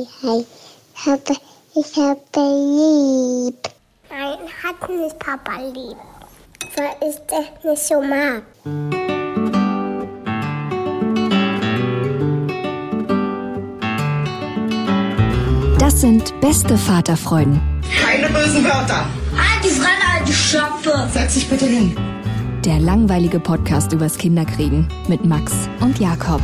hi, hi. Ich habe, ich habe lieb. Nein, hat nicht Papa lieb. Weil ich das nicht so mag. Das sind beste Vaterfreuden. Keine bösen Wörter. Halt die Fremde, alte Schöpfe. Setz dich bitte hin. Der langweilige Podcast übers Kinderkriegen mit Max und Jakob.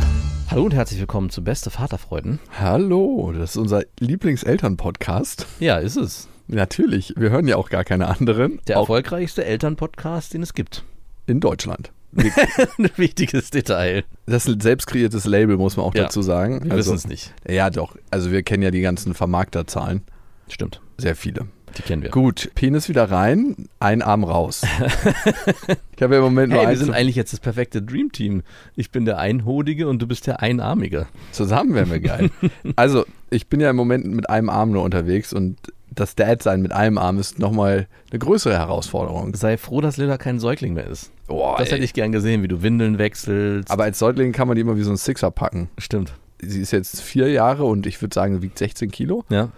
Hallo und herzlich willkommen zu Beste Vaterfreuden. Hallo, das ist unser Lieblingseltern-Podcast. Ja, ist es. Natürlich, wir hören ja auch gar keine anderen. Der auch erfolgreichste Elternpodcast, den es gibt. in Deutschland. Ein wichtiges Detail. Das ist ein selbst kreiertes Label, muss man auch Ja, dazu sagen. Wir wissen es nicht. Ja, doch. Also wir kennen ja die ganzen Vermarkterzahlen. Stimmt. Sehr viele. Die kennen wir. Gut, Penis wieder rein, ein Arm raus. ich habe ja im Moment nur Hey, wir sind eigentlich jetzt das perfekte Dream Team. Ich bin der Einhodige und du bist der Einarmige. Zusammen wären wir geil. also, ich bin ja im Moment mit einem Arm nur unterwegs und das Dad-Sein mit einem Arm ist nochmal eine größere Herausforderung. Sei froh, dass Lilla kein Säugling mehr ist. Boah, Das ey. hätte ich gern gesehen, wie du Windeln wechselst. Aber als Säugling kann man die immer wie so ein Sixer packen. Stimmt. Sie ist jetzt vier Jahre und ich würde sagen, sie wiegt 16 Kilo. Ja.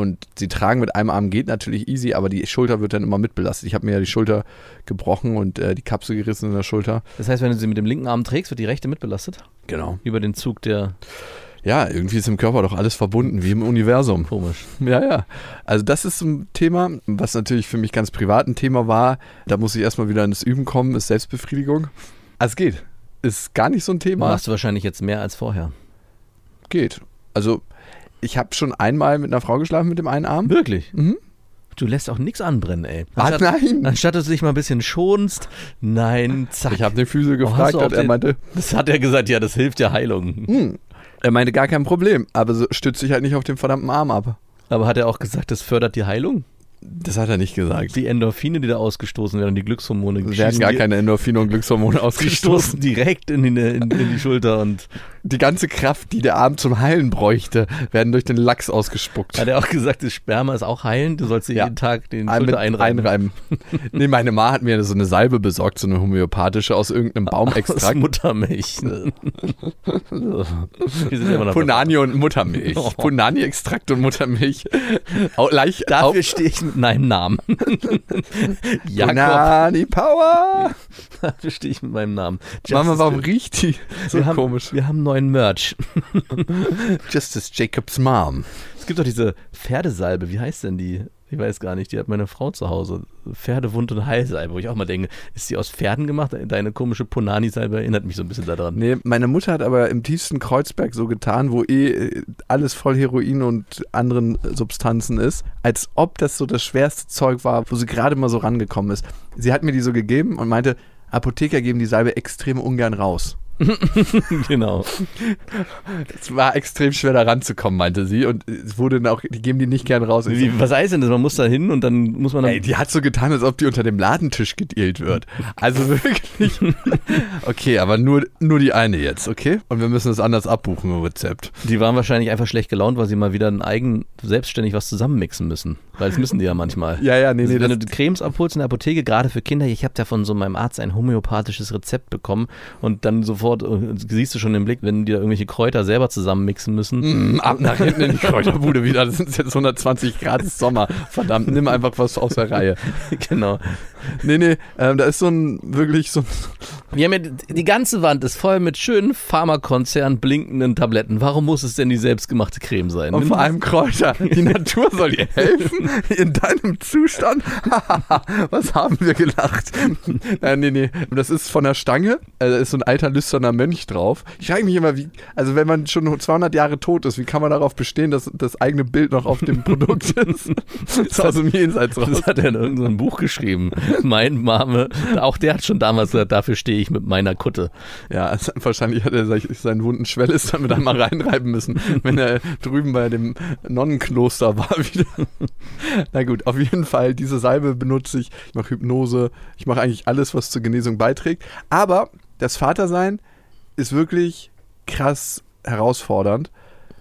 Und sie tragen mit einem Arm geht natürlich easy, aber die Schulter wird dann immer mitbelastet. Ich habe mir ja die Schulter gebrochen und äh, die Kapsel gerissen in der Schulter. Das heißt, wenn du sie mit dem linken Arm trägst, wird die rechte mitbelastet? Genau. Über den Zug der. Ja, irgendwie ist im Körper doch alles verbunden, wie im Universum. Komisch. Ja, ja. Also das ist ein Thema, was natürlich für mich ganz privat ein Thema war. Da muss ich erstmal wieder ins Üben kommen, ist Selbstbefriedigung. Also es geht. Ist gar nicht so ein Thema. Machst du wahrscheinlich jetzt mehr als vorher. Geht. Also ich habe schon einmal mit einer Frau geschlafen mit dem einen Arm. Wirklich? Mhm. Du lässt auch nichts anbrennen, ey. Ah, nein. Anstatt dass du dich mal ein bisschen schonst, nein, zack. Ich habe den Physio Oh, gefragt auch und er meinte, das hat er gesagt, ja, das hilft der Heilung. hm, er meinte gar kein Problem, aber so stützt sich halt nicht auf den verdammten Arm ab. Aber hat er auch gesagt, das fördert die Heilung? Das hat er nicht gesagt. Die Endorphine, die da ausgestoßen werden, die Glückshormone, Es werden gar keine Endorphine und Glückshormone die ausgestoßen. stoßen direkt in die, in, in die Schulter und Die ganze Kraft, die der Arm zum Heilen bräuchte, werden durch den Lachs ausgespuckt. hat er auch gesagt, das Sperma ist auch heilend, du sollst dir Ja. jeden Tag den Ein- Schulter einreiben. einreiben. nee, meine Ma hat mir so eine Salbe besorgt, so eine homöopathische aus irgendeinem Aus Baumextrakt. Muttermilch. Immer noch Punani und Muttermilch. Oh. Punani-Extrakt und Muttermilch. Leicht, Dafür stehe ich mit meinem Namen. Jakob, Power. dafür stehe ich mit meinem Namen. Mama, warum riecht die so wir haben, komisch? Wir haben neuen Merch. Justice Jacobs Mom. Es gibt doch diese Pferdesalbe, wie heißt denn die? Ich weiß gar nicht, die hat meine Frau zu Hause. Pferdewund- und Heilsalbe, wo ich auch mal denke, ist die aus Pferden gemacht? Deine komische Ponani-Salbe erinnert mich so ein bisschen daran. Nee, meine Mutter hat aber im tiefsten Kreuzberg so getan, wo eh äh, alles voll Heroin und anderen Substanzen ist, als ob das so das schwerste Zeug war, wo sie gerade mal so rangekommen ist. Sie hat mir die so gegeben und meinte, Apotheker geben die Salbe extrem ungern raus. genau. Es war extrem schwer da ranzukommen, meinte sie. Und es wurde dann auch, die geben die nicht gern raus. Wie, was heißt denn das? Man muss da hin und dann muss man dann. Ey, die hat so getan, als ob die unter dem Ladentisch gedealt wird. Also wirklich. Okay, aber nur, nur die eine jetzt, okay? Und wir müssen es anders abbuchen im Rezept. die waren wahrscheinlich einfach schlecht gelaunt, weil sie mal wieder ein eigen, selbstständig was zusammenmixen müssen. Weil das müssen die ja manchmal. Ja, ja, nee, Also nee. wenn Das, du Cremes abholst in der Apotheke, gerade für Kinder, ich habe ja von so meinem Arzt ein homöopathisches Rezept bekommen und dann sofort äh, siehst du schon den Blick, wenn die da irgendwelche Kräuter selber zusammenmixen müssen. Mm, ab nach hinten in die Kräuterbude wieder. Das sind jetzt 120 Grad Sommer. Verdammt, nimm einfach was aus der Reihe. genau. Nee, nee, ähm, da ist so ein, wirklich so ein, Wir haben ja, die- die ganze Wand ist voll mit schönen Pharmakonzern blinkenden Tabletten. Warum muss es denn die selbstgemachte Creme sein? und vor allem Kräuter. Die Natur soll dir helfen in deinem Zustand. Was haben wir gelacht? Äh, nee, nee, das ist von der Stange. Äh, Da ist so ein alter lüsterner Mönch drauf. Ich frage mich immer, wie, also wenn man schon 200 Jahre tot ist, wie kann man darauf bestehen, dass das eigene Bild noch auf dem Produkt ist? Das ist aus dem Jenseits raus. Das hat er in irgendeinem Buch geschrieben. Mein Mame, auch der hat schon damals gesagt, dafür stehe ich mit meiner Kutte. Ja, also wahrscheinlich hat er seinen wunden Schwelles damit einmal reinreiben müssen, wenn er drüben bei dem Nonnenkloster war wieder. Na gut, auf jeden Fall, diese Salbe benutze ich. Ich mache Hypnose, ich mache eigentlich alles, was zur Genesung beiträgt. Aber das Vatersein ist wirklich krass herausfordernd,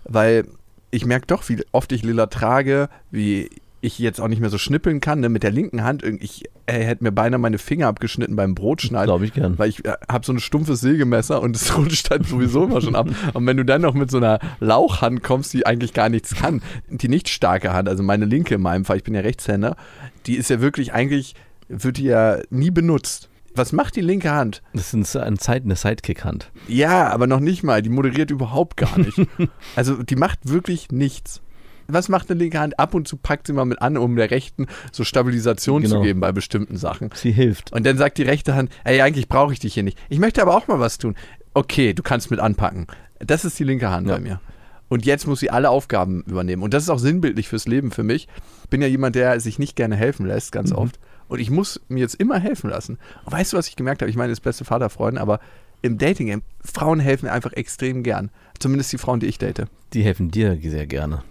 weil ich merke doch, wie oft ich Lilla trage, wie ich jetzt auch nicht mehr so schnippeln kann, ne, mit der linken Hand, ich äh, hätte mir beinahe meine Finger abgeschnitten beim Brotschneiden. Glaube ich gern. Weil ich äh, habe so ein stumpfes Sägemesser und es rutscht halt sowieso immer schon ab. Und wenn du dann noch mit so einer Lauchhand kommst, die eigentlich gar nichts kann, die nicht starke Hand, also meine linke in meinem Fall, ich bin ja Rechtshänder, die ist ja wirklich eigentlich, wird die ja nie benutzt. Was macht die linke Hand? Das ist ein Zeit, eine Sidekick-Hand. Ja, aber noch nicht mal. Die moderiert überhaupt gar nicht. also die macht wirklich nichts. Was macht eine linke Hand? Ab und zu packt sie mal mit an, um der rechten so Stabilisation zu Genau. geben bei bestimmten Sachen. Sie hilft. Und dann sagt die rechte Hand, ey, eigentlich brauche ich dich hier nicht. Ich möchte aber auch mal was tun. Okay, du kannst mit anpacken. Das ist die linke Hand Ja. bei mir. Und jetzt muss sie alle Aufgaben übernehmen. Und das ist auch sinnbildlich fürs Leben für mich. Ich bin ja jemand, der sich nicht gerne helfen lässt, ganz oft. Und ich muss mir jetzt immer helfen lassen. Und weißt du, was ich gemerkt habe? Ich meine, das beste Vaterfreund, aber im Dating, Frauen helfen mir einfach extrem gern. Zumindest die Frauen, die ich date. Die helfen dir sehr gerne.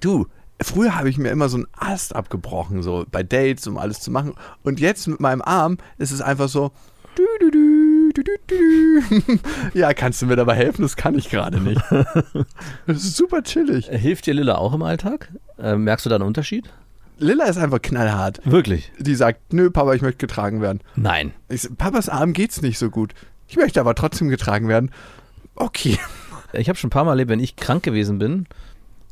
Du, früher habe ich mir immer so einen Ast abgebrochen, so bei Dates, um alles zu machen. Und jetzt mit meinem Arm ist es einfach so. Du, du, du. Ja, kannst du mir dabei helfen? Das kann ich gerade nicht. Das ist super chillig. Hilft dir Lilla auch im Alltag? Äh, merkst du da einen Unterschied? Lilla ist einfach knallhart. Wirklich? Die sagt, nö, Papa, ich möchte getragen werden. Nein. Ich, Papas Arm geht's nicht so gut. Ich möchte aber trotzdem getragen werden. Okay. Ich habe schon ein paar Mal erlebt, wenn ich krank gewesen bin,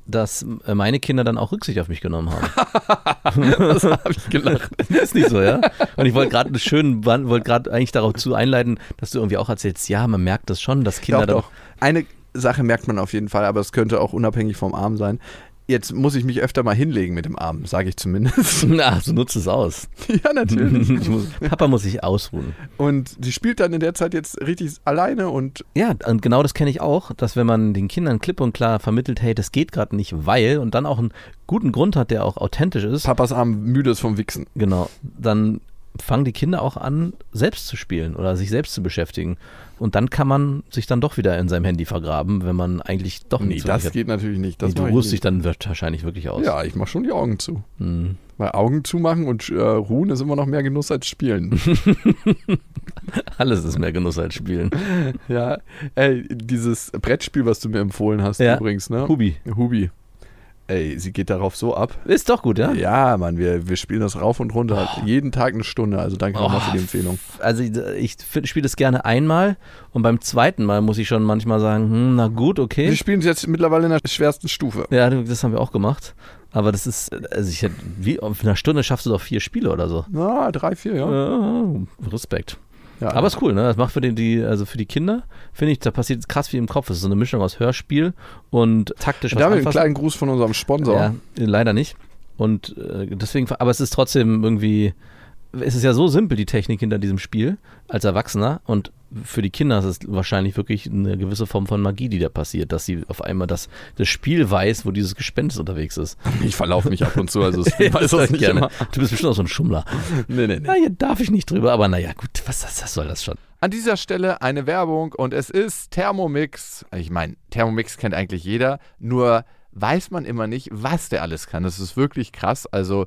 dass äh, meine Kinder dann auch Rücksicht auf mich genommen haben. Das habe ich gelacht. ist nicht so, ja? Und ich wollte gerade schön, wollte gerade eigentlich darauf zu einleiten, dass du irgendwie auch erzählst, ja, man merkt das schon, dass Kinder Doch, doch. Eine Sache merkt man auf jeden Fall, aber es könnte auch unabhängig vom Arm sein. Jetzt muss ich mich öfter mal hinlegen mit dem Arm, sage ich zumindest. Na, so nutzt es aus. ja, natürlich. Ich muss, Papa muss sich ausruhen. Und die spielt dann in der Zeit jetzt richtig alleine und Ja, und genau das kenne ich auch, dass wenn man den Kindern klipp und klar vermittelt, hey, das geht gerade nicht, weil und dann auch einen guten Grund hat, der auch authentisch ist, Papas Arm müde ist vom Wichsen. genau, dann fangen die Kinder auch an, selbst zu spielen oder sich selbst zu beschäftigen. Und dann kann man sich dann doch wieder in seinem Handy vergraben, wenn man eigentlich doch Nee, nichts das hat. geht natürlich nicht. Das Nee, du ruhst dich nicht. dann wahrscheinlich wirklich aus. Ja, ich mache schon die Augen zu. Hm. Weil Augen zumachen und äh, ruhen ist immer noch mehr Genuss als spielen. Alles ist mehr Genuss als Spielen. ja, ey, dieses Brettspiel, was du mir empfohlen hast Ja. übrigens, ne? Hubi. Hubi. Ey, sie geht darauf so ab. Ist doch gut, ja? Ja, Mann, wir, wir spielen das rauf und runter. Jeden Tag eine Stunde. Also danke nochmal für die Empfehlung. Also ich, ich spiele es gerne einmal und beim zweiten Mal muss ich schon manchmal sagen, hm, na gut, okay. Wir spielen es jetzt mittlerweile in der schwersten Stufe. Ja, das haben wir auch gemacht. Aber das ist, also ich hätte, wie, auf einer Stunde schaffst du doch vier Spiele oder so. Na, drei, vier, ja. Ja, Respekt. Ja. Aber ist cool, ne? Das macht für die, die also für die Kinder, finde ich, da passiert krass viel im Kopf. Es ist so eine Mischung aus Hörspiel und taktisch was damit einen kleinen Gruß von unserem Sponsor. Ja, leider nicht. Und äh, deswegen, aber es ist trotzdem irgendwie, es ist ja so simpel, die Technik hinter diesem Spiel als Erwachsener. Und für die Kinder ist es wahrscheinlich wirklich eine gewisse Form von Magie, die da passiert, dass sie auf einmal das, das Spiel weiß, wo dieses Gespenst unterwegs ist. Ich verlaufe mich ab und zu, also ich weiß das nicht Gerne. immer. Du bist bestimmt auch so ein Schummler. Nee, nee, nee. Na, hier darf ich nicht drüber, aber naja, gut, was, was, was soll das schon? An dieser Stelle eine Werbung und es ist Thermomix. Ich meine, Thermomix kennt eigentlich jeder, nur weiß man immer nicht, was der alles kann. Das ist wirklich krass. Also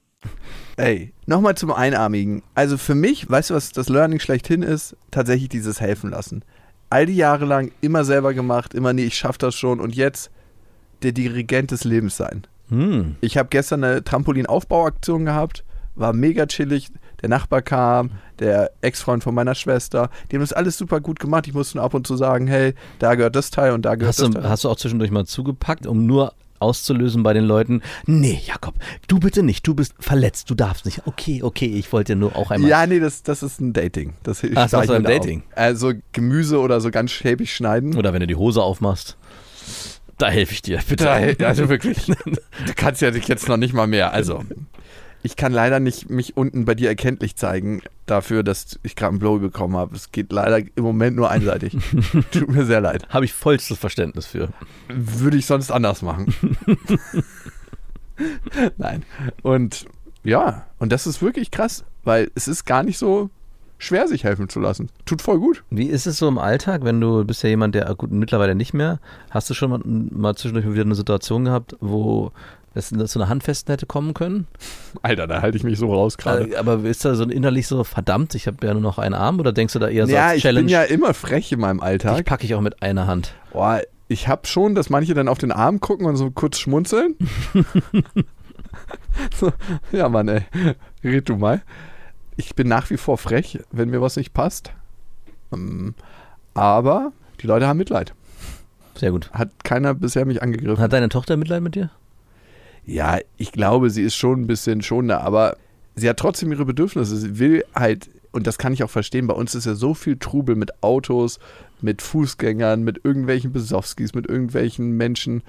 Ey, nochmal zum Einarmigen. Also für mich, weißt du, was das Learning schlechthin ist? Tatsächlich dieses Helfen lassen. All die Jahre lang immer selber gemacht, immer nee, ich schaff das schon und jetzt der Dirigent des Lebens sein. Hm. Ich habe gestern eine Trampolinaufbauaktion gehabt, war mega chillig. Der Nachbar kam, der Ex-Freund von meiner Schwester. Die haben das alles super gut gemacht. Ich musste nur ab und zu sagen, hey, da gehört das Teil und da gehört Hast das du, Teil. hast du auch zwischendurch mal zugepackt, um nur auszulösen bei den Leuten? Nee, Jakob, du bitte nicht, du bist verletzt, du darfst nicht. Okay, okay, ich wollte nur auch einmal. Ja, nee, das, das ist ein Dating. Das Ach, ist ich ein Dating. auch. Also Gemüse oder so ganz schäbig schneiden. Oder wenn du die Hose aufmachst. Da helfe ich dir, bitte. Da, also wirklich. Du kannst ja dich jetzt noch nicht mal mehr. Also, ich kann leider nicht mich unten bei dir erkenntlich zeigen dafür, dass ich gerade einen Blow bekommen habe. Es geht leider im Moment nur einseitig. Tut mir sehr leid. Habe ich vollstes Verständnis für. Würde ich sonst anders machen. Nein. Und ja, und das ist wirklich krass, weil es ist gar nicht so schwer, sich helfen zu lassen. Tut voll gut. Wie ist es so im Alltag, wenn du bist ja jemand, der gut mittlerweile nicht mehr, hast du schon mal, mal zwischendurch wieder eine Situation gehabt, wo es zu einer Handfesten hätte kommen können? Alter, da halte ich mich so raus gerade. Äh, Aber ist da so innerlich so, verdammt, ich habe ja nur noch einen Arm oder denkst du da eher so ja, als ich Challenge? bin ja immer frech in meinem Alltag. packe ich auch mit einer Hand. Boah, ich habe schon, dass manche dann auf den Arm gucken und so kurz schmunzeln. so, ja, Mann, ey. Red du mal. Ich bin nach wie vor frech, wenn mir was nicht passt. Ähm, Aber die Leute haben Mitleid. Sehr gut. Hat keiner bisher mich angegriffen. Hat deine Tochter Mitleid mit dir? Ja, ich glaube, sie ist schon ein bisschen schonender, aber sie hat trotzdem ihre Bedürfnisse. Sie will halt, und das kann ich auch verstehen, bei uns ist ja so viel Trubel mit Autos, mit Fußgängern, mit irgendwelchen Besowskis, mit irgendwelchen Menschen,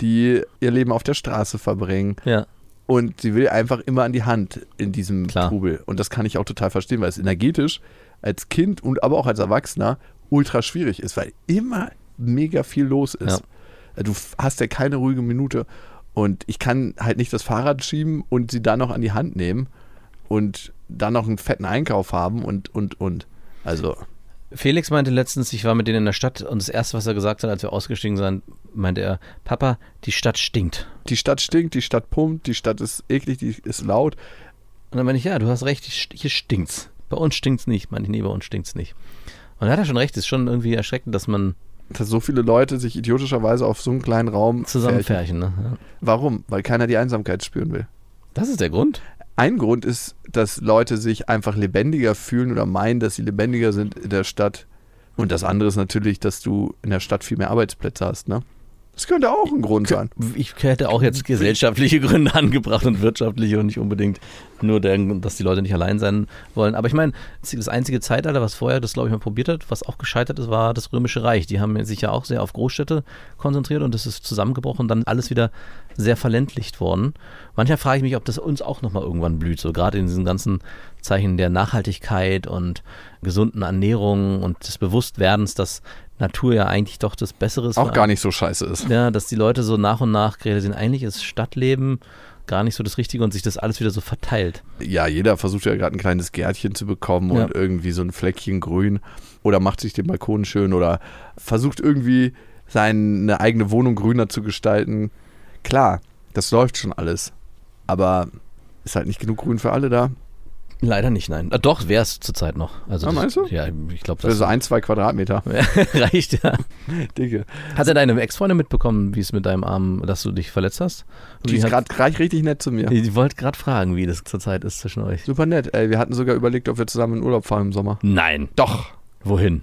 die ihr Leben auf der Straße verbringen. Ja. Und sie will einfach immer an die Hand in diesem Klar. Trubel. Und das kann ich auch total verstehen, weil es energetisch als Kind und aber auch als Erwachsener ultra schwierig ist, weil immer mega viel los ist. Du f- hast ja keine ruhige Minute. Und ich kann halt nicht das Fahrrad schieben und sie dann noch an die Hand nehmen und dann noch einen fetten Einkauf haben und, und, und. Also, Felix meinte letztens, ich war mit denen in der Stadt und das erste, was er gesagt hat, als wir ausgestiegen sind, meinte er, Papa, die Stadt stinkt. die Stadt stinkt, die Stadt pumpt, die Stadt ist eklig, die ist laut. Und dann meinte ich, ja, du hast recht, hier stinkt's. Bei uns stinkt's nicht. Meinte ich, nee, bei uns stinkt's nicht. Und da hat er schon recht, es ist schon irgendwie erschreckend, dass man Dass so viele Leute sich idiotischerweise auf so einen kleinen Raum zusammen färchen. färchen. Ne? Ja. Warum? Weil keiner die Einsamkeit spüren will. Das ist der Grund. Ein Grund ist, dass Leute sich einfach lebendiger fühlen oder meinen, dass sie lebendiger sind in der Stadt. Und das andere ist natürlich, dass du in der Stadt viel mehr Arbeitsplätze hast, ne? Das könnte auch ein Grund sein. Ich hätte auch jetzt gesellschaftliche Gründe angebracht und wirtschaftliche und nicht unbedingt nur, der, dass die Leute nicht allein sein wollen. Aber ich meine, das einzige Zeitalter, was vorher das, glaube ich, mal probiert hat, was auch gescheitert ist, war das Römische Reich. Die haben sich ja auch sehr auf Großstädte konzentriert und das ist zusammengebrochen und dann alles wieder sehr verländlicht worden. Manchmal frage ich mich, ob das uns auch nochmal irgendwann blüht, so gerade in diesen ganzen Zeichen der Nachhaltigkeit und gesunden Ernährung und des Bewusstwerdens, dass Natur ja eigentlich doch das Bessere ist. Auch gar nicht so scheiße ist. Ja, dass die Leute so nach und nach realisieren, eigentlich ist Stadtleben gar nicht so das Richtige und sich das alles wieder so verteilt. Ja, jeder versucht ja gerade ein kleines Gärtchen zu bekommen Ja. und irgendwie so ein Fleckchen grün oder macht sich den Balkon schön oder versucht irgendwie seine eigene Wohnung grüner zu gestalten. Klar, das läuft schon alles. Aber ist halt nicht genug Grün für alle da. Leider nicht, nein. Äh, doch, wäre es zurzeit noch. Also Ah, das, meinst du? Ja, ich glaube, Das das ist so ein, zwei Quadratmeter. reicht, ja. Dicke. Hat er deine Ex-Freundin mitbekommen, wie es mit deinem Arm, dass du dich verletzt hast? Und Die ist gerade richtig nett zu mir. Ich wollte gerade fragen, wie das zurzeit ist zwischen euch. Super nett. Ey, wir hatten sogar überlegt, ob wir zusammen in Urlaub fahren im Sommer. Nein. Doch. Wohin?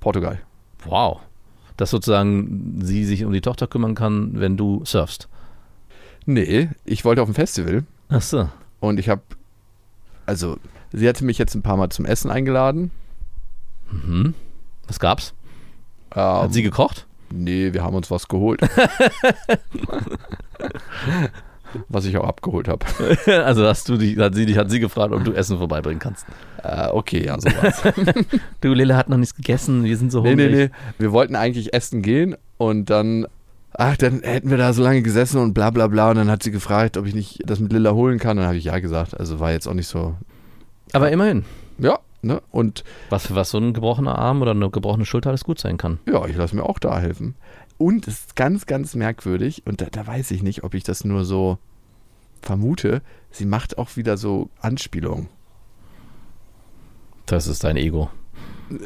Portugal. Wow. Dass sozusagen sie sich um die Tochter kümmern kann, wenn du surfst. Nee, ich wollte auf ein Festival Ach so. und ich habe, also sie hatte mich jetzt ein paar Mal zum Essen eingeladen. Mhm. Was gab's? Ähm, Hat sie gekocht? Nee, wir haben uns was geholt. was ich auch abgeholt habe. also hast du die, hat sie dich, hat sie gefragt, ob du Essen vorbeibringen kannst. Äh, okay, ja, sowas. Du, Lille hat noch nichts gegessen, wir sind so nee, hungrig. nee, nee. Wir wollten eigentlich essen gehen und dann, ach, dann hätten wir da so lange gesessen und bla bla bla. Und dann hat sie gefragt, ob ich nicht das mit Lilla holen kann. Dann habe ich ja gesagt. Also war jetzt auch nicht so, Aber immerhin, ja, ne? Und was für was so ein gebrochener Arm oder eine gebrochene Schulter alles gut sein kann. ja, ich lasse mir auch da helfen. Und es ist ganz, ganz merkwürdig. Und da, da weiß ich nicht, ob ich das nur so vermute. Sie macht auch wieder so Anspielungen. Das ist dein Ego.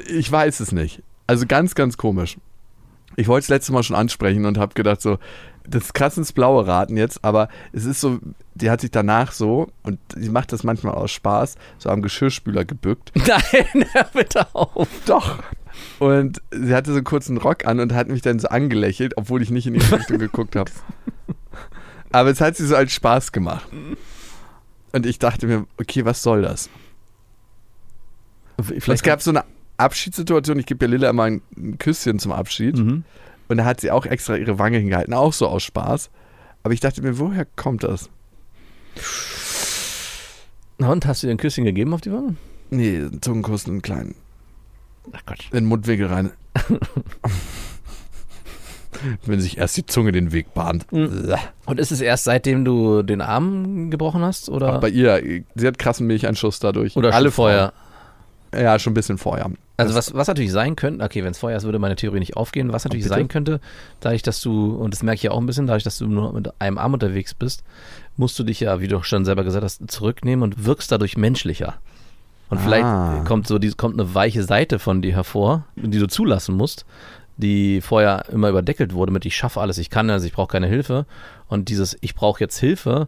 Ich weiß es nicht. Also ganz, ganz komisch. Ich wollte es letzte Mal schon ansprechen und habe gedacht so, das ist krass ins Blaue raten jetzt, aber es ist so, die hat sich danach so, und sie macht das manchmal aus Spaß, so am Geschirrspüler gebückt. Nein, hör bitte auf. Doch. Und sie hatte so einen kurzen Rock an und hat mich dann so angelächelt, obwohl ich nicht in ihre Richtung geguckt habe. Aber es hat sie so als Spaß gemacht. Und ich dachte mir, okay, was soll das? es gab so eine Abschiedssituation, ich gebe ja Lilla immer ein, Küsschen zum Abschied. Mhm. Und da hat sie auch extra ihre Wange hingehalten, auch so aus Spaß. Aber ich dachte mir, woher kommt das? Na und, hast du ihr ein Küsschen gegeben auf die Wange? Nee, einen Zungenkuss, einen kleinen, Ach Gott. in den Mundwinkel rein. Wenn sich erst die Zunge den Weg bahnt. Und ist es erst seitdem du den Arm gebrochen hast? Oder, Auch bei ihr, sie hat krassen Milchanschuss dadurch. oder Alle vorher? Ja, schon ein bisschen vorher. Also was, was natürlich sein könnte, okay, wenn es vorher ist, würde meine Theorie nicht aufgehen. Was natürlich sein könnte, dadurch, dass du, und das merke ich ja auch ein bisschen, dadurch, dass du nur mit einem Arm unterwegs bist, musst du dich ja, wie du schon selber gesagt hast, zurücknehmen und wirkst dadurch menschlicher. Und vielleicht Ah. kommt so die, kommt eine weiche Seite von dir hervor, die du zulassen musst, die vorher immer überdeckelt wurde mit ich schaffe alles, ich kann alles, ich brauche keine Hilfe. Und dieses ich brauche jetzt Hilfe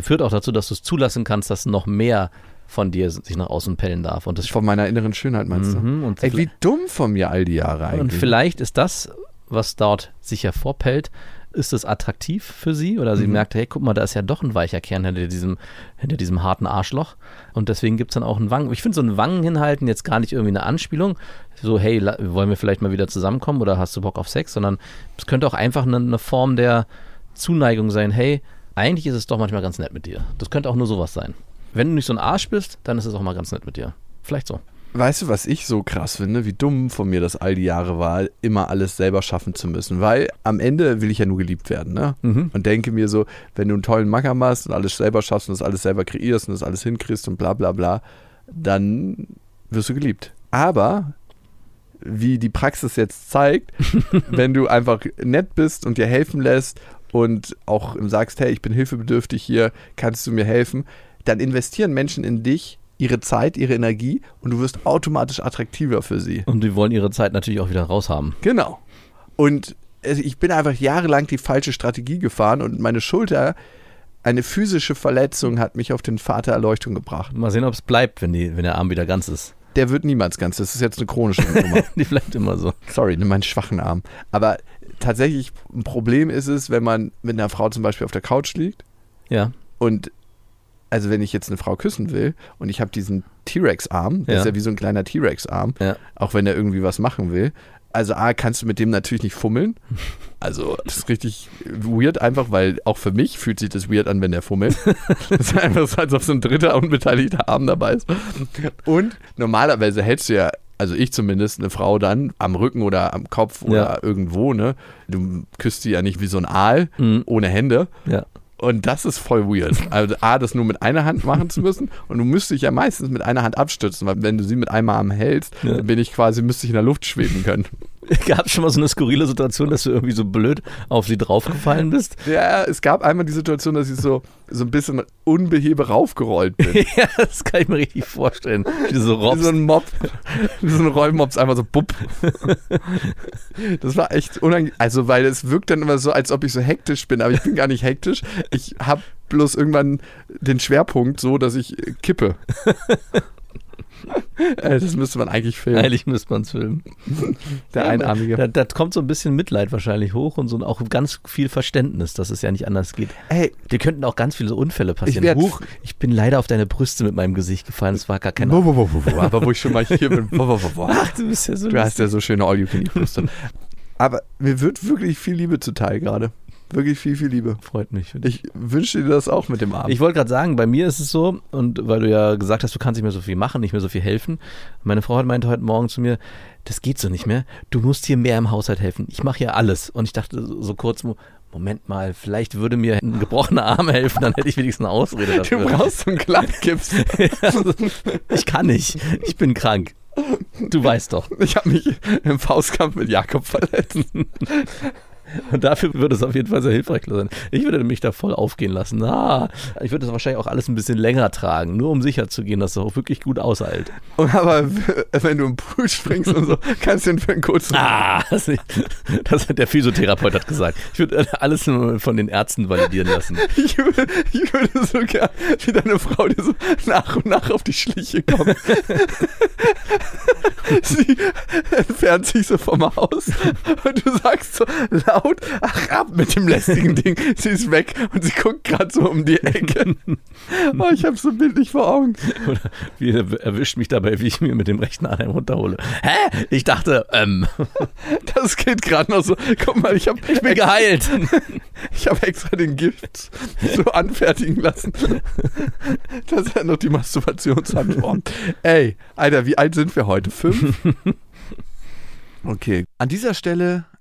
führt auch dazu, dass du es zulassen kannst, dass noch mehr von dir sich nach außen pellen darf. Und das Von meiner inneren Schönheit meinst du? Mhm, und Ey, wie dumm von mir all die Jahre eigentlich. und vielleicht ist das, was dort sich hervorpellt, ist es attraktiv für sie oder sie merkt, hey, guck mal, da ist ja doch ein weicher Kern hinter diesem, hinter diesem harten Arschloch. Und deswegen gibt es dann auch einen Wangen. Ich finde so ein Wangen hinhalten jetzt gar nicht irgendwie eine Anspielung, so, hey, wollen wir vielleicht mal wieder zusammenkommen oder hast du Bock auf Sex, sondern es könnte auch einfach eine, eine Form der Zuneigung sein, hey, eigentlich ist es doch manchmal ganz nett mit dir. Das könnte auch nur sowas sein. Wenn du nicht so ein Arsch bist, dann ist es auch mal ganz nett mit dir. Vielleicht so. Weißt du, was ich so krass finde? Wie dumm von mir das all die Jahre war, immer alles selber schaffen zu müssen. Weil am Ende will ich ja nur geliebt werden, ne? Mhm. Und denke mir so, wenn du einen tollen Macker machst und alles selber schaffst und das alles selber kreierst und das alles hinkriegst und bla bla bla, dann wirst du geliebt. Aber wie die Praxis jetzt zeigt, wenn du einfach nett bist und dir helfen lässt und auch sagst, hey, ich bin hilfebedürftig hier, kannst du mir helfen, dann investieren Menschen in dich ihre Zeit, ihre Energie und du wirst automatisch attraktiver für sie. Und die wollen ihre Zeit natürlich auch wieder raushaben. Genau. Und also ich bin einfach jahrelang die falsche Strategie gefahren und meine Schulter, eine physische Verletzung hat mich auf den der Erleuchtung gebracht. Mal sehen, ob es bleibt, wenn, die, wenn der Arm wieder ganz ist. Der wird niemals ganz. Das ist jetzt eine chronische Nummer. Die bleibt immer so. Sorry, nimm meinen schwachen Arm. Aber tatsächlich ein Problem ist es, wenn man mit einer Frau zum Beispiel auf der Couch liegt Ja. und also wenn ich jetzt eine Frau küssen will und ich habe diesen T-Rex-Arm, der Ja. ist ja wie so ein kleiner T-Rex-Arm, Ja. auch wenn er irgendwie was machen will. Also A, kannst du mit dem natürlich nicht fummeln. Also das ist richtig weird einfach, weil auch für mich fühlt sich das weird an, wenn der fummelt. Das ist einfach so, als ob so ein dritter unbeteiligter Arm dabei ist. Und normalerweise hältst du ja, also ich zumindest, eine Frau dann am Rücken oder am Kopf oder Ja. irgendwo, ne? Du küsst sie ja nicht wie so ein Aal, Mhm. ohne Hände. Ja. Und das ist voll weird. Also A, das nur mit einer Hand machen zu müssen und du müsstest dich ja meistens mit einer Hand abstützen, weil wenn du sie mit einem Arm hältst, Ja. dann bin ich quasi, müsste ich in der Luft schweben können. Gab es schon mal so eine skurrile Situation, dass du irgendwie so blöd auf sie draufgefallen bist? Ja, es gab einmal die Situation, dass ich so, so ein bisschen unbehebe raufgerollt bin. ja, das kann ich mir richtig vorstellen. Wie so Wie so ein Mob, wie so ein Rollmops, einfach so bupp. Das war echt unangenehm. Also, weil es wirkt dann immer so, als ob ich so hektisch bin, aber ich bin gar nicht hektisch. Ich habe bloß irgendwann den Schwerpunkt so, dass ich kippe. Äh, Das müsste man eigentlich filmen. Eigentlich müsste man es filmen. Der Einarmige. Da, da kommt so ein bisschen Mitleid wahrscheinlich hoch und so auch ganz viel Verständnis, dass es ja nicht anders geht. Ey, Dir könnten auch ganz viele Unfälle passieren. werd- Huch, ich bin leider auf deine Brüste mit meinem Gesicht gefallen. Es war gar kein. wo, wo, wo, wo, wo, aber wo ich schon mal hier bin. Wo, wo, wo, wo. Ach, du bist ja so Du hast ja so schöne All-You-Can-Eat-Brüste. Aber mir wird wirklich viel Liebe zuteil gerade. Wirklich viel, viel Liebe. Freut mich. Ich wünsche dir das auch mit dem Abend. Ich wollte gerade sagen, bei mir ist es so, und weil du ja gesagt hast, du kannst nicht mehr so viel machen, nicht mehr so viel helfen. Meine Frau hat meinte heute Morgen zu mir, das geht so nicht mehr. Du musst hier mehr im Haushalt helfen. Ich mache ja alles. Und ich dachte so, kurz, Mo- Moment mal, vielleicht würde mir ein gebrochener Arm helfen, dann hätte ich wenigstens eine Ausrede du dafür. brauchst so einen Gleitgips. Also, ich kann nicht. Ich bin krank. Du weißt doch. Ich habe mich im Faustkampf mit Jakob verletzt. Und dafür würde es auf jeden Fall sehr hilfreich sein. Ich würde mich da voll aufgehen lassen. Ah, ich würde das wahrscheinlich auch alles ein bisschen länger tragen, nur um sicher zu gehen, dass es auch wirklich gut aushält. Und aber wenn du im Pool springst und so, kannst du ihn für einen kurzen. Ah, das, das hat der Physiotherapeut hat gesagt. Ich würde alles von den Ärzten validieren lassen. Ich würde, ich würde so gern, wie deine Frau dir so nach und nach auf die Schliche kommt. Sie entfernt sich so vom Haus und du sagst so laut, ach ab mit dem lästigen Ding. Sie ist weg und sie guckt gerade so um die Ecke. Oh, ich hab's so bildlich vor Augen. Oder wie er erwischt mich dabei, wie ich mir mit dem rechten Arm runterhole. Hä? Ich dachte, ähm, Das geht gerade noch so. Guck mal, ich habe ich bin geheilt. Ich habe extra den Gift so anfertigen lassen. Das ist ja noch die Masturbationshandform. Ey, Alter, wie alt sind wir heute? Fünf? Okay. An dieser Stelle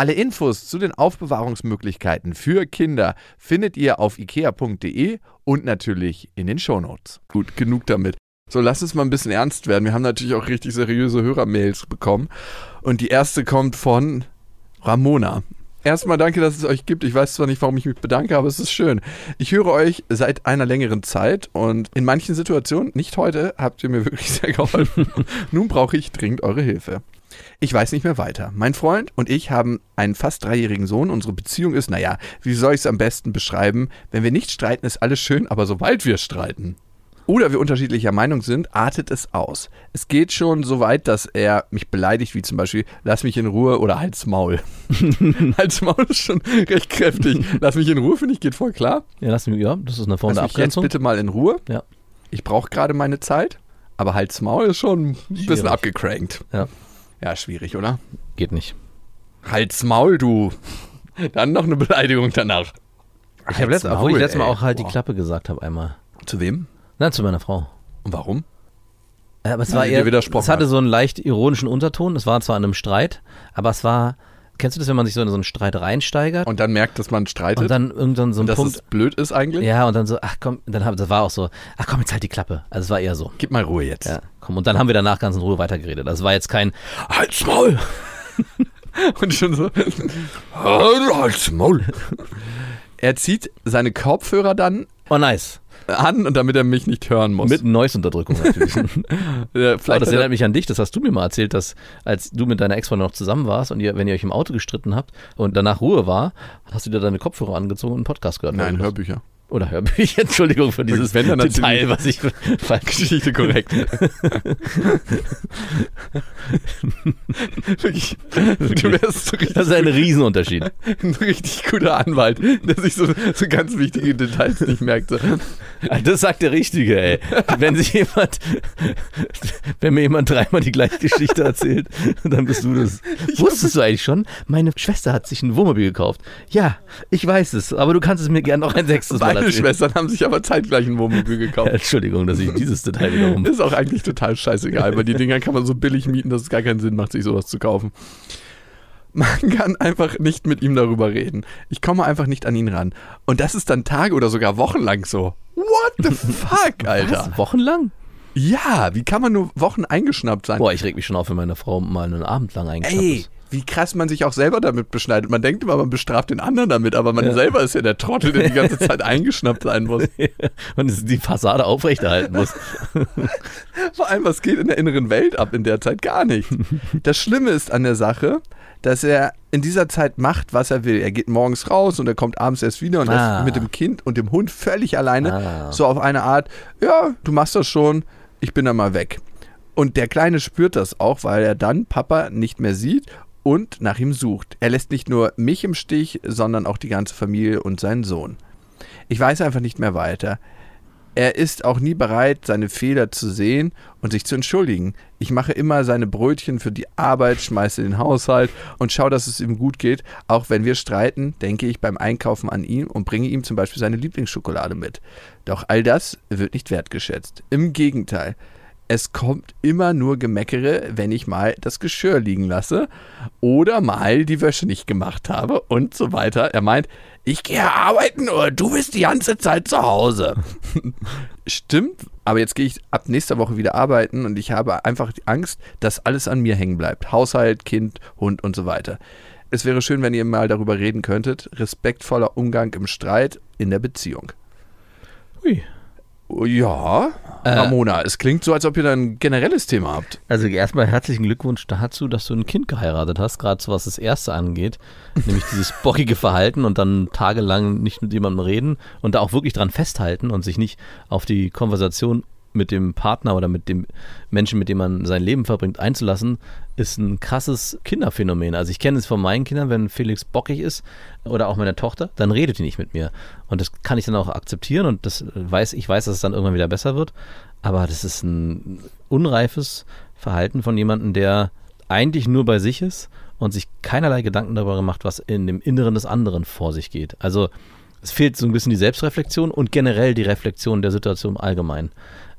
Alle Infos zu den Aufbewahrungsmöglichkeiten für Kinder findet ihr auf ikea.de und natürlich in den Shownotes. Gut, genug damit. So, lass es mal ein bisschen ernst werden. Wir haben natürlich auch richtig seriöse Hörermails bekommen. Und die erste kommt von Ramona. Erstmal danke, dass es euch gibt. Ich weiß zwar nicht, warum ich mich bedanke, aber es ist schön. Ich höre euch seit einer längeren Zeit und in manchen Situationen, nicht heute, habt ihr mir wirklich sehr geholfen. Nun brauche ich dringend eure Hilfe. Ich weiß nicht mehr weiter. Mein Freund und ich haben einen fast dreijährigen Sohn. Unsere Beziehung ist, naja, wie soll ich es am besten beschreiben? Wenn wir nicht streiten, ist alles schön, aber sobald wir streiten, oder wir unterschiedlicher Meinung sind, artet es aus. Es geht schon so weit, dass er mich beleidigt, wie zum Beispiel, lass mich in Ruhe oder halt's Maul. halt's Maul ist schon recht kräftig. Lass mich in Ruhe, finde ich, geht voll klar. Ja, lass mich, ja, das ist eine Form Lass der mich jetzt Abgrenzung. bitte mal in Ruhe. Ja. Ich brauche gerade meine Zeit, aber halt's Maul ist schon ein bisschen Schwierig. abgecrankt. Ja, Ja, schwierig, oder? geht nicht. Halt's Maul, du. Dann noch eine Beleidigung danach. Ich habe letztes, obwohl ich letztes Mal auch halt die Boah. Klappe gesagt habe einmal. Zu wem? Na, zu meiner Frau. Und warum? Aber es Weil war eher, widersprochen es hatte hat. so einen leicht ironischen Unterton. Es war zwar in einem Streit, aber es war, kennst du das, wenn man sich so in so einen Streit reinsteigert Und dann merkt, dass man streitet. und dann irgendwann so ein dass Punkt, es blöd ist eigentlich. ja, und dann so, ach komm, dann hab, das war auch so, ach komm, jetzt halt die Klappe. Also es war eher so. Gib mal Ruhe jetzt. Ja, komm, und dann haben wir danach ganz in Ruhe weitergeredet. Das war jetzt kein Halt's Maul! Und schon so. Halt's Maul. Er zieht seine Kopfhörer dann Oh, nice. An, und damit er mich nicht hören muss. Mit Noise-Unterdrückung natürlich. Äh, Aber vielleicht das er- erinnert mich an dich, das hast du mir mal erzählt, dass als du mit deiner Ex-Freundin noch zusammen warst und ihr, wenn ihr euch im Auto gestritten habt und danach Ruhe war, hast du dir deine Kopfhörer angezogen und einen Podcast gehört. Nein? Hörbücher. Oder Hörbücher, Entschuldigung für dieses Wenn, Detail, was ich falsch Geschichte korrekt. Wirklich, du wärst so richtig, Das ist ein Riesenunterschied. ein richtig guter Anwalt, der sich so, so ganz wichtige Details nicht merkt. Das sagt der Richtige, ey. Wenn sich jemand, wenn mir jemand dreimal die gleiche Geschichte erzählt, dann bist du das. Wusstest du eigentlich schon? Meine Schwester hat sich ein Wohnmobil gekauft. Ja, ich weiß es, aber du kannst es mir gerne noch ein sechstes Mal Erzählen. Schwestern haben sich aber zeitgleich ein Wohnmobil gekauft. Entschuldigung, dass ich dieses Detail wiederum. Ist auch eigentlich total scheißegal, weil die Dinger kann man so billig mieten, dass es gar keinen Sinn macht, sich sowas zu kaufen. Man kann einfach nicht mit ihm darüber reden. Ich komme einfach nicht an ihn ran. Und das ist dann Tage oder sogar wochenlang so. What the fuck, Alter? Was? Wochenlang? Ja, wie kann man nur Wochen eingeschnappt sein? Boah, ich reg mich schon auf, wenn meine Frau mal einen Abend lang eingeschnappt Ey, ist. Wie krass man sich auch selber damit beschneidet. Man denkt immer, man bestraft den anderen damit, aber man selber ist ja der Trottel, der die ganze Zeit eingeschnappt sein muss. Und die Fassade aufrechterhalten muss. Vor allem, was geht in der inneren Welt ab in der Zeit? Gar nicht. Das Schlimme ist an der Sache, dass er in dieser Zeit macht, was er will. Er geht morgens raus und er kommt abends erst wieder und Ah. ist mit dem Kind und dem Hund völlig alleine. Ah. So auf eine Art, ja, du machst das schon, ich bin dann mal weg. Und der Kleine spürt das auch, weil er dann Papa nicht mehr sieht und nach ihm sucht. Er lässt nicht nur mich im Stich, sondern auch die ganze Familie und seinen Sohn. Ich weiß einfach nicht mehr weiter. Er ist auch nie bereit, seine Fehler zu sehen und sich zu entschuldigen. Ich mache immer seine Brötchen für die Arbeit, schmeiße den Haushalt und schaue, dass es ihm gut geht. Auch wenn wir streiten, denke ich beim Einkaufen an ihn und bringe ihm zum Beispiel seine Lieblingsschokolade mit. Doch all das wird nicht wertgeschätzt. Im Gegenteil. Es kommt immer nur Gemeckere, wenn ich mal das Geschirr liegen lasse oder mal die Wäsche nicht gemacht habe und so weiter. Er meint, ich gehe arbeiten oder du bist die ganze Zeit zu Hause. Stimmt, aber jetzt gehe ich ab nächster Woche wieder arbeiten und ich habe einfach die Angst, dass alles an mir hängen bleibt. Haushalt, Kind, Hund und so weiter. Es wäre schön, wenn ihr mal darüber reden könntet. Respektvoller Umgang im Streit in der Beziehung. Hui. Ja, Äh. Ramona, es klingt so, als ob ihr da ein generelles Thema habt. Also erstmal herzlichen Glückwunsch dazu, dass du ein Kind geheiratet hast, gerade so was das Erste angeht, nämlich dieses bockige Verhalten und dann tagelang nicht mit jemandem reden und da auch wirklich dran festhalten und sich nicht auf die Konversation mit dem Partner oder mit dem Menschen, mit dem man sein Leben verbringt, einzulassen, ist ein krasses Kinderphänomen. Also ich kenne es von meinen Kindern, wenn Felix bockig ist oder auch meine Tochter, dann redet die nicht mit mir. Und das kann ich dann auch akzeptieren und das weiß, ich weiß, dass es dann irgendwann wieder besser wird. Aber das ist ein unreifes Verhalten von jemandem, der eigentlich nur bei sich ist und sich keinerlei Gedanken darüber macht, was in dem Inneren des anderen vor sich geht. Also es fehlt so ein bisschen die Selbstreflexion und generell die Reflexion der Situation im Allgemeinen.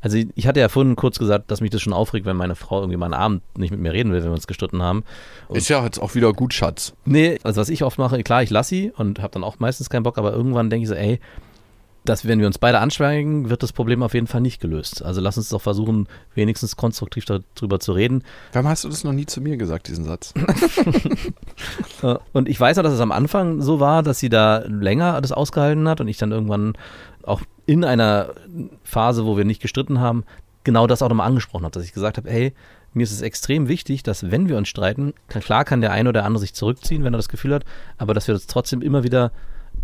Also ich- hatte ja vorhin kurz gesagt, dass mich das schon aufregt, wenn meine Frau irgendwie mal einen Abend nicht mit mir reden will, wenn wir uns gestritten haben. Ist ja jetzt auch wieder gut, Schatz. Nee, also was ich oft mache, klar, ich lasse sie und habe dann auch meistens keinen Bock, aber irgendwann denke ich so, ey, dass wenn wir uns beide anschweigen, wird das Problem auf jeden Fall nicht gelöst. Also lass uns doch versuchen, wenigstens konstruktiv darüber zu reden. Warum hast du das noch nie zu mir gesagt, diesen Satz? Und ich weiß noch, dass es am Anfang so war, dass sie da länger das ausgehalten hat und ich dann irgendwann auch in einer Phase, wo wir nicht gestritten haben, genau das auch nochmal angesprochen habe, dass ich gesagt habe, hey, mir ist es extrem wichtig, dass wenn wir uns streiten, klar kann der eine oder andere sich zurückziehen, wenn er das Gefühl hat, aber dass wir uns trotzdem immer wieder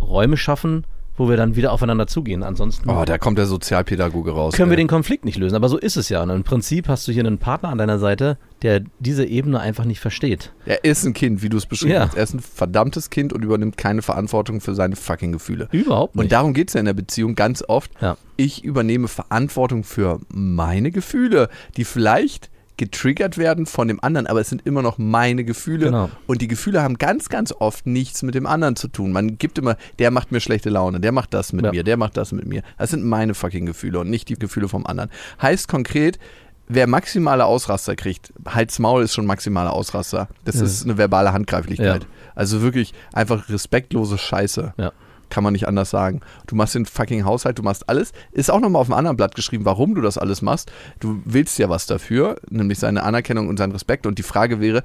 Räume schaffen, wo wir dann wieder aufeinander zugehen. Ansonsten Oh, da kommt der Sozialpädagoge raus. können wir ey. den Konflikt nicht lösen. Aber so ist es ja. Und im Prinzip hast du hier einen Partner an deiner Seite, der diese Ebene einfach nicht versteht. Er ist ein Kind, wie du es beschrieben Ja. hast. Er ist ein verdammtes Kind und übernimmt keine Verantwortung für seine fucking Gefühle. Überhaupt nicht. Und darum geht es ja in der Beziehung ganz oft. Ja. Ich übernehme Verantwortung für meine Gefühle, die vielleicht getriggert werden von dem anderen, aber es sind immer noch meine Gefühle. Genau. Und die Gefühle haben ganz, ganz oft nichts mit dem anderen zu tun. Man gibt immer, der macht mir schlechte Laune, der macht das mit Ja. mir, der macht das mit mir. Das sind meine fucking Gefühle und nicht die Gefühle vom anderen. Heißt konkret, wer maximale Ausraster kriegt, Hals Maul ist schon maximale Ausraster. Das Ja. ist eine verbale Handgreiflichkeit. Ja. Also wirklich einfach respektlose Scheiße. Ja. Kann man nicht anders sagen. Du machst den fucking Haushalt, du machst alles. Ist auch nochmal auf einem anderen Blatt geschrieben, warum du das alles machst. Du willst ja was dafür, nämlich seine Anerkennung und seinen Respekt. Und die Frage wäre,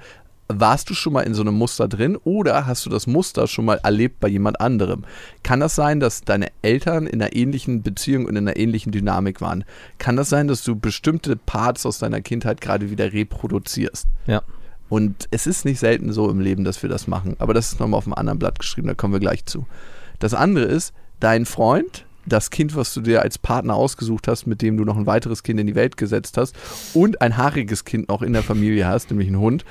warst du schon mal in so einem Muster drin oder hast du das Muster schon mal erlebt bei jemand anderem? Kann das sein, dass deine Eltern in einer ähnlichen Beziehung und in einer ähnlichen Dynamik waren? Kann das sein, dass du bestimmte Parts aus deiner Kindheit gerade wieder reproduzierst? Ja. Und es ist nicht selten so im Leben, dass wir das machen. Aber das ist nochmal auf einem anderen Blatt geschrieben, da kommen wir gleich zu. Das andere ist, dein Freund, das Kind, was du dir als Partner ausgesucht hast, mit dem du noch ein weiteres Kind in die Welt gesetzt hast und ein haariges Kind noch in der Familie hast, nämlich einen Hund,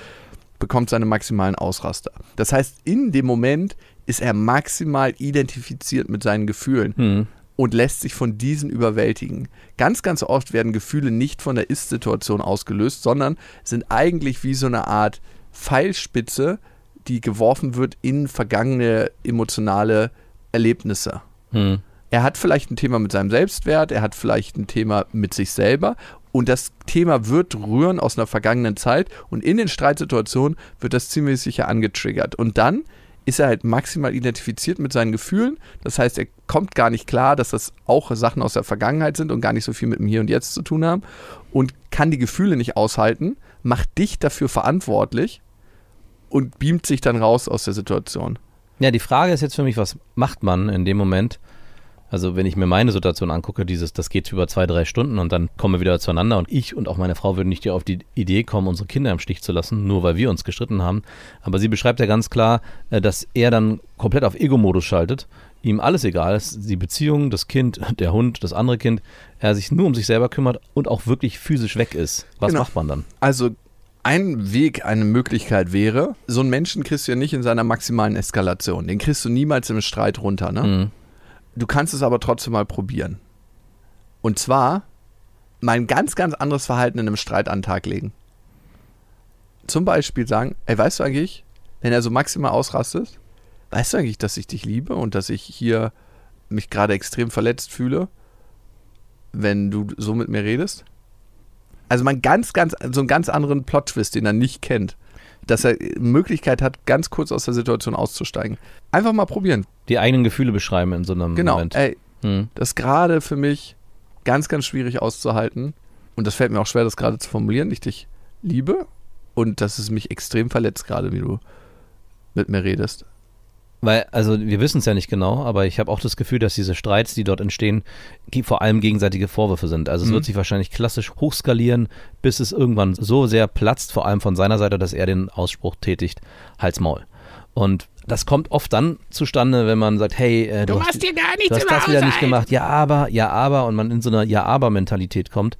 bekommt seine maximalen Ausraster. Das heißt, in dem Moment ist er maximal identifiziert mit seinen Gefühlen Hm. und lässt sich von diesen überwältigen. Ganz, ganz oft werden Gefühle nicht von der Ist-Situation ausgelöst, sondern sind eigentlich wie so eine Art Pfeilspitze, die geworfen wird in vergangene emotionale Erlebnisse. Hm. Er hat vielleicht ein Thema mit seinem Selbstwert, er hat vielleicht ein Thema mit sich selber und das Thema wird rühren aus einer vergangenen Zeit und in den Streitsituationen wird das ziemlich sicher angetriggert. Und dann ist er halt maximal identifiziert mit seinen Gefühlen. Das heißt, er kommt gar nicht klar, dass das auch Sachen aus der Vergangenheit sind und gar nicht so viel mit dem Hier und Jetzt zu tun haben und kann die Gefühle nicht aushalten, macht dich dafür verantwortlich und beamt sich dann raus aus der Situation. Ja, die Frage ist jetzt für mich, was macht man in dem Moment? Also wenn ich mir meine Situation angucke, dieses, das geht über zwei, drei Stunden und dann kommen wir wieder zueinander und ich und auch meine Frau würden nicht auf die Idee kommen, unsere Kinder im Stich zu lassen, nur weil wir uns gestritten haben. Aber sie beschreibt ja ganz klar, äh, dass er dann komplett auf Ego-Modus schaltet, ihm alles egal ist, die Beziehung, das Kind, der Hund, das andere Kind, er sich nur um sich selber kümmert und auch wirklich physisch weg ist. Was Genau. macht man dann? Also ein Weg, eine Möglichkeit wäre, so einen Menschen kriegst du ja nicht in seiner maximalen Eskalation. Den kriegst du niemals im Streit runter. Ne? Mhm. Du kannst es aber trotzdem mal probieren. Und zwar mal ein ganz, ganz anderes Verhalten in einem Streit an den Tag legen. Zum Beispiel sagen, ey, weißt du eigentlich, wenn er so maximal ausrastet, weißt du eigentlich, dass ich dich liebe und dass ich hier mich gerade extrem verletzt fühle, wenn du so mit mir redest? Also mal ganz, ganz, so einen ganz anderen Plot-Twist, den er nicht kennt. Dass er Möglichkeit hat, ganz kurz aus der Situation auszusteigen. Einfach mal probieren. Die eigenen Gefühle beschreiben in so einem Genau. Moment. Ey, Hm. das ist gerade für mich ganz, ganz schwierig auszuhalten. Und das fällt mir auch schwer, das gerade zu formulieren. Ich dich liebe und dass es mich extrem verletzt, gerade wie du mit mir redest. Weil, also wir wissen es ja nicht genau, aber ich habe auch das Gefühl, dass diese Streits, die dort entstehen, vor allem gegenseitige Vorwürfe sind. Also es Mhm. wird sich wahrscheinlich klassisch hochskalieren, bis es irgendwann so sehr platzt, vor allem von seiner Seite, dass er den Ausspruch tätigt, Hals Maul. Und das kommt oft dann zustande, wenn man sagt, hey, äh, du, hast, dir gar nichts du hast das wieder nicht gemacht, ja aber, ja aber, und man in so einer Ja aber Mentalität kommt,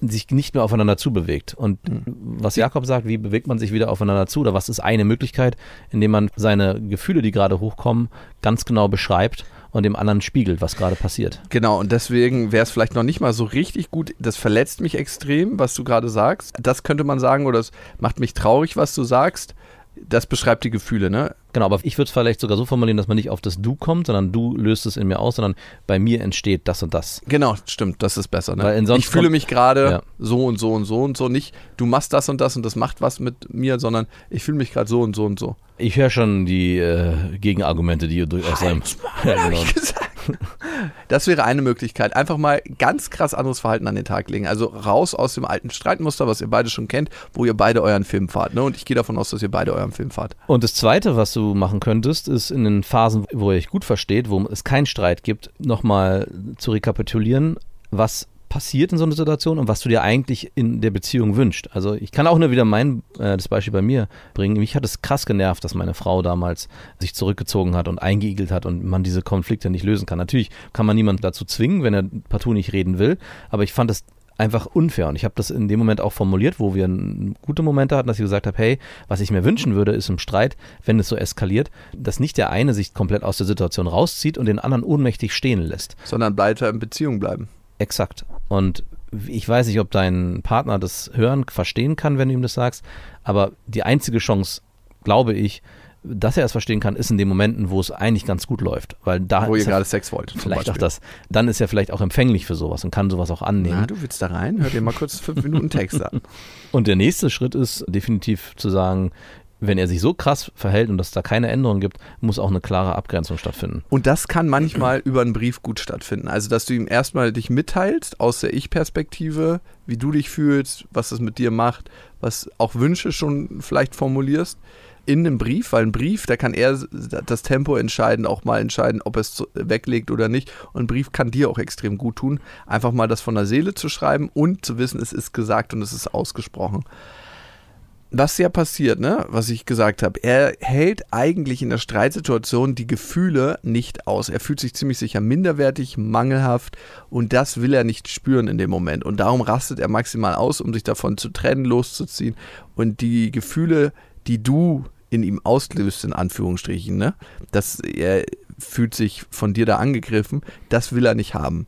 sich nicht mehr aufeinander zubewegt. Und was Jakob sagt, wie bewegt man sich wieder aufeinander zu? Oder was ist eine Möglichkeit, indem man seine Gefühle, die gerade hochkommen, ganz genau beschreibt und dem anderen spiegelt, was gerade passiert. Genau, und deswegen wäre es vielleicht noch nicht mal so richtig gut. Das verletzt mich extrem, was du gerade sagst. Das könnte man sagen, oder es macht mich traurig, was du sagst. Das beschreibt die Gefühle, ne? Genau, aber ich würde es vielleicht sogar so formulieren, dass man nicht auf das Du kommt, sondern du löst es in mir aus, sondern bei mir entsteht das und das. Genau, stimmt, das ist besser. Ne? Weil ich fühle mich gerade Ja. so und so und so und so. Nicht, du machst das und das und das macht was mit mir, sondern ich fühle mich gerade so und so und so. Ich höre schon die äh, Gegenargumente, die ihr durchaus sein. Ja, genau. Das wäre eine Möglichkeit. Einfach mal ganz krass anderes Verhalten an den Tag legen. Also raus aus dem alten Streitmuster, was ihr beide schon kennt, wo ihr beide euren Film fahrt. Ne? Und ich gehe davon aus, dass ihr beide euren Film fahrt. Und das Zweite, was du machen könntest, ist in den Phasen, wo ihr euch gut versteht, wo es keinen Streit gibt, nochmal zu rekapitulieren, was passiert in so einer Situation und was du dir eigentlich in der Beziehung wünscht. Also ich kann auch nur wieder mein, äh, das Beispiel bei mir bringen. Mich hat es krass genervt, dass meine Frau damals sich zurückgezogen hat und eingeigelt hat und man diese Konflikte nicht lösen kann. Natürlich kann man niemanden dazu zwingen, wenn er partout nicht reden will, aber ich fand es einfach unfair. Und ich habe das in dem Moment auch formuliert, wo wir gute Momente hatten, dass ich gesagt habe, hey, was ich mir wünschen würde, ist im Streit, wenn es so eskaliert, dass nicht der eine sich komplett aus der Situation rauszieht und den anderen ohnmächtig stehen lässt. Sondern weiter in Beziehung bleiben. Exakt. Und ich weiß nicht, ob dein Partner das hören, verstehen kann, wenn du ihm das sagst, aber die einzige Chance, glaube ich, dass er es verstehen kann, ist in den Momenten, wo es eigentlich ganz gut läuft. Weil da Wo ihr ist er gerade Sex wollt. vielleicht auch das. Dann ist er vielleicht auch empfänglich für sowas und kann sowas auch annehmen. Na, du willst da rein? Hör dir mal kurz fünf Minuten Text an. Und der nächste Schritt ist definitiv zu sagen, wenn er sich so krass verhält und dass da keine Änderung gibt, muss auch eine klare Abgrenzung stattfinden. Und das kann manchmal über einen Brief gut stattfinden. Also, dass du ihm erstmal dich mitteilst aus der Ich-Perspektive, wie du dich fühlst, was das mit dir macht, was auch Wünsche schon vielleicht formulierst in einem Brief, weil ein Brief, da kann er das Tempo entscheiden, auch mal entscheiden, ob er es weglegt oder nicht. Und ein Brief kann dir auch extrem gut tun, einfach mal das von der Seele zu schreiben und zu wissen, es ist gesagt und es ist ausgesprochen was ja passiert, ne, was ich gesagt habe, er hält eigentlich in der Streitsituation die Gefühle nicht aus. Er fühlt sich ziemlich sicher minderwertig, mangelhaft und das will er nicht spüren in dem Moment. Und darum rastet er maximal aus, um sich davon zu trennen, loszuziehen. Und die Gefühle, die du in ihm auslöst, in Anführungsstrichen, ne, dass er fühlt sich von dir da angegriffen, das will er nicht haben.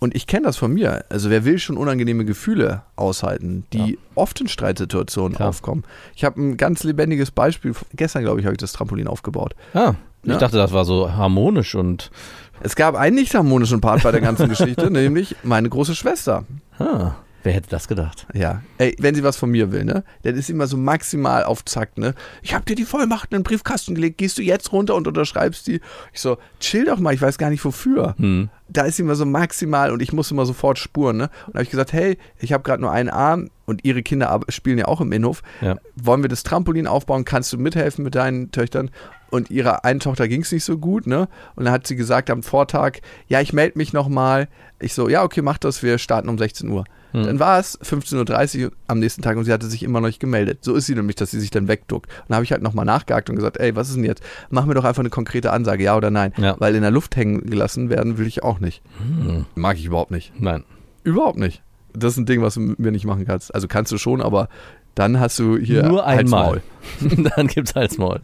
Und ich kenne das von mir. Also wer will schon unangenehme Gefühle aushalten, die oft in Streitsituationen Klar. aufkommen. Ich habe ein ganz lebendiges Beispiel. Gestern, glaube ich, habe ich das Trampolin aufgebaut. Ah, ich Ja. dachte, das war so harmonisch und Es gab einen nicht harmonischen Part bei der ganzen Geschichte, nämlich meine große Schwester. Ah, wer hätte das gedacht? Ja, ey, wenn sie was von mir will, ne, dann ist sie immer so maximal auf Zack, ne. Ich hab dir die Vollmacht in den Briefkasten gelegt, gehst du jetzt runter und unterschreibst die? Ich so, chill doch mal, ich weiß gar nicht wofür. Hm. Da ist sie immer so maximal und ich muss immer sofort spuren, ne. Und da habe ich gesagt, hey, ich habe gerade nur einen Arm und ihre Kinder spielen ja auch im Innenhof. Ja. Wollen wir das Trampolin aufbauen? Kannst du mithelfen mit deinen Töchtern? Und ihrer einen Tochter ging es nicht so gut, ne? Und dann hat sie gesagt am Vortag, ja, ich melde mich nochmal. Ich so, ja, okay, mach das, wir starten um 16 Uhr. Dann war es 15.30 Uhr am nächsten Tag und sie hatte sich immer noch nicht gemeldet. So ist sie nämlich, dass sie sich dann wegduckt. Und dann habe ich halt nochmal nachgehakt und gesagt, ey, was ist denn jetzt? Mach mir doch einfach eine konkrete Ansage, ja oder nein. Ja. Weil in der Luft hängen gelassen werden will ich auch nicht. Mag ich überhaupt nicht. Nein. Überhaupt nicht. Das ist ein Ding, was du mir nicht machen kannst. Also kannst du schon, aber dann hast du hier Nur einmal. Dann gibt's Halsmaul.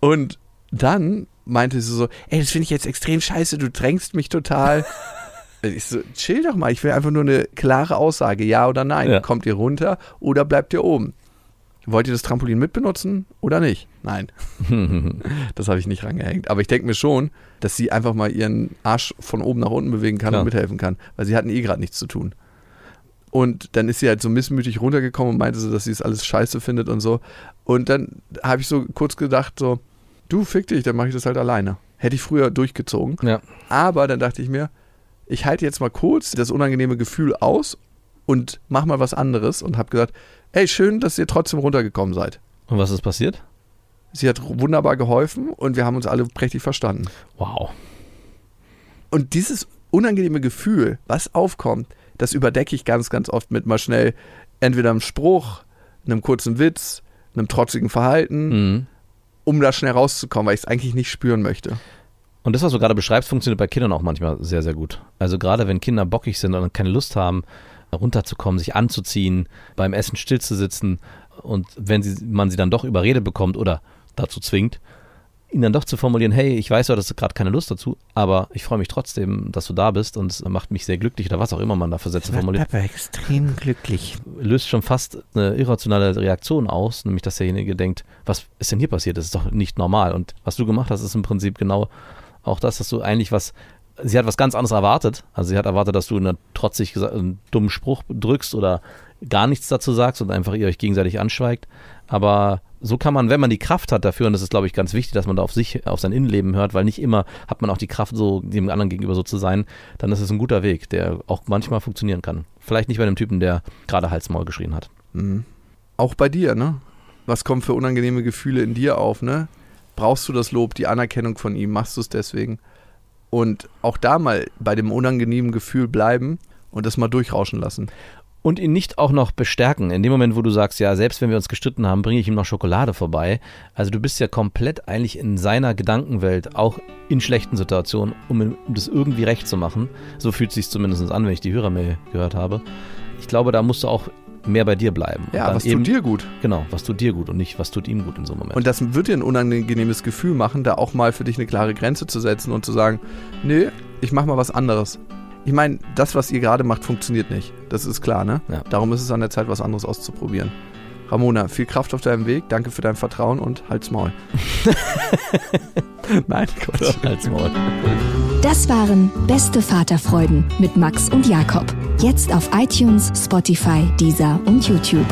Und dann meinte sie so, ey, das finde ich jetzt extrem scheiße, du drängst mich total. ich so, chill doch mal, ich will einfach nur eine klare Aussage, ja oder nein. Ja. Kommt ihr runter oder bleibt ihr oben? Wollt ihr das Trampolin mitbenutzen oder nicht? Nein. das habe ich nicht rangehängt. Aber ich denke mir schon, dass sie einfach mal ihren Arsch von oben nach unten bewegen kann Klar. und mithelfen kann, weil sie hatten eh gerade nichts zu tun. Und dann ist sie halt so missmütig runtergekommen und meinte so, dass sie es alles scheiße findet und so. Und dann habe ich so kurz gedacht, so, du fick dich, dann mache ich das halt alleine. Hätte ich früher durchgezogen. Ja. Aber dann dachte ich mir, ich halte jetzt mal kurz das unangenehme Gefühl aus und mach mal was anderes und habe gesagt, ey, schön, dass ihr trotzdem runtergekommen seid. Und was ist passiert? Sie hat wunderbar geholfen und wir haben uns alle prächtig verstanden. Wow. Und dieses unangenehme Gefühl, was aufkommt, das überdecke ich ganz, ganz oft mit mal schnell entweder einem Spruch, einem kurzen Witz, einem trotzigen Verhalten, Mhm. um da schnell rauszukommen, weil ich es eigentlich nicht spüren möchte. Und das, was du gerade beschreibst, funktioniert bei Kindern auch manchmal sehr, sehr gut. Also gerade wenn Kinder bockig sind und keine Lust haben, runterzukommen, sich anzuziehen, beim Essen still zu sitzen und wenn sie, man sie dann doch überredet bekommt oder dazu zwingt, ihnen dann doch zu formulieren, hey, ich weiß ja, dass du gerade keine Lust dazu, aber ich freue mich trotzdem, dass du da bist und es macht mich sehr glücklich oder was auch immer man da für Sätze formuliert, Papa extrem glücklich. löst schon fast eine irrationale Reaktion aus, nämlich dass derjenige denkt, was ist denn hier passiert? Das ist doch nicht normal. Und was du gemacht hast, ist im Prinzip genau auch das, dass du eigentlich was, sie hat was ganz anderes erwartet. Also sie hat erwartet, dass du eine trotzig einen dummen Spruch drückst oder gar nichts dazu sagst und einfach ihr euch gegenseitig anschweigt. Aber so kann man, wenn man die Kraft hat dafür, und das ist, glaube ich, ganz wichtig, dass man da auf sich, auf sein Innenleben hört, weil nicht immer hat man auch die Kraft, so dem anderen gegenüber so zu sein, dann ist es ein guter Weg, der auch manchmal funktionieren kann. Vielleicht nicht bei einem Typen, der gerade Halsmaul geschrien hat. Auch bei dir, ne? Was kommt für unangenehme Gefühle in dir auf, ne? Brauchst du das Lob, die Anerkennung von ihm? Machst du es deswegen? Und auch da mal bei dem unangenehmen Gefühl bleiben und das mal durchrauschen lassen. Und ihn nicht auch noch bestärken. In dem Moment, wo du sagst, ja, selbst wenn wir uns gestritten haben, bringe ich ihm noch Schokolade vorbei. Also du bist ja komplett eigentlich in seiner Gedankenwelt, auch in schlechten Situationen, um das irgendwie recht zu machen. So fühlt es sich zumindest an, wenn ich die Hörermail gehört habe. Ich glaube, da musst du auch mehr bei dir bleiben. Ja, was tut dir gut? Genau, was tut dir gut und nicht, was tut ihm gut in so einem Moment. Und das wird dir ein unangenehmes Gefühl machen, da auch mal für dich eine klare Grenze zu setzen und zu sagen, nee, ich mach mal was anderes. Ich meine, das, was ihr gerade macht, funktioniert nicht. Das ist klar, ne? Ja. Darum ist es an der Zeit, was anderes auszuprobieren. Ramona, viel Kraft auf deinem Weg. Danke für dein Vertrauen und halt's Maul. Nein, Quatsch. Halsmaul. Das waren Beste Vaterfreuden mit Max und Jakob. Jetzt auf iTunes, Spotify, Deezer und YouTube.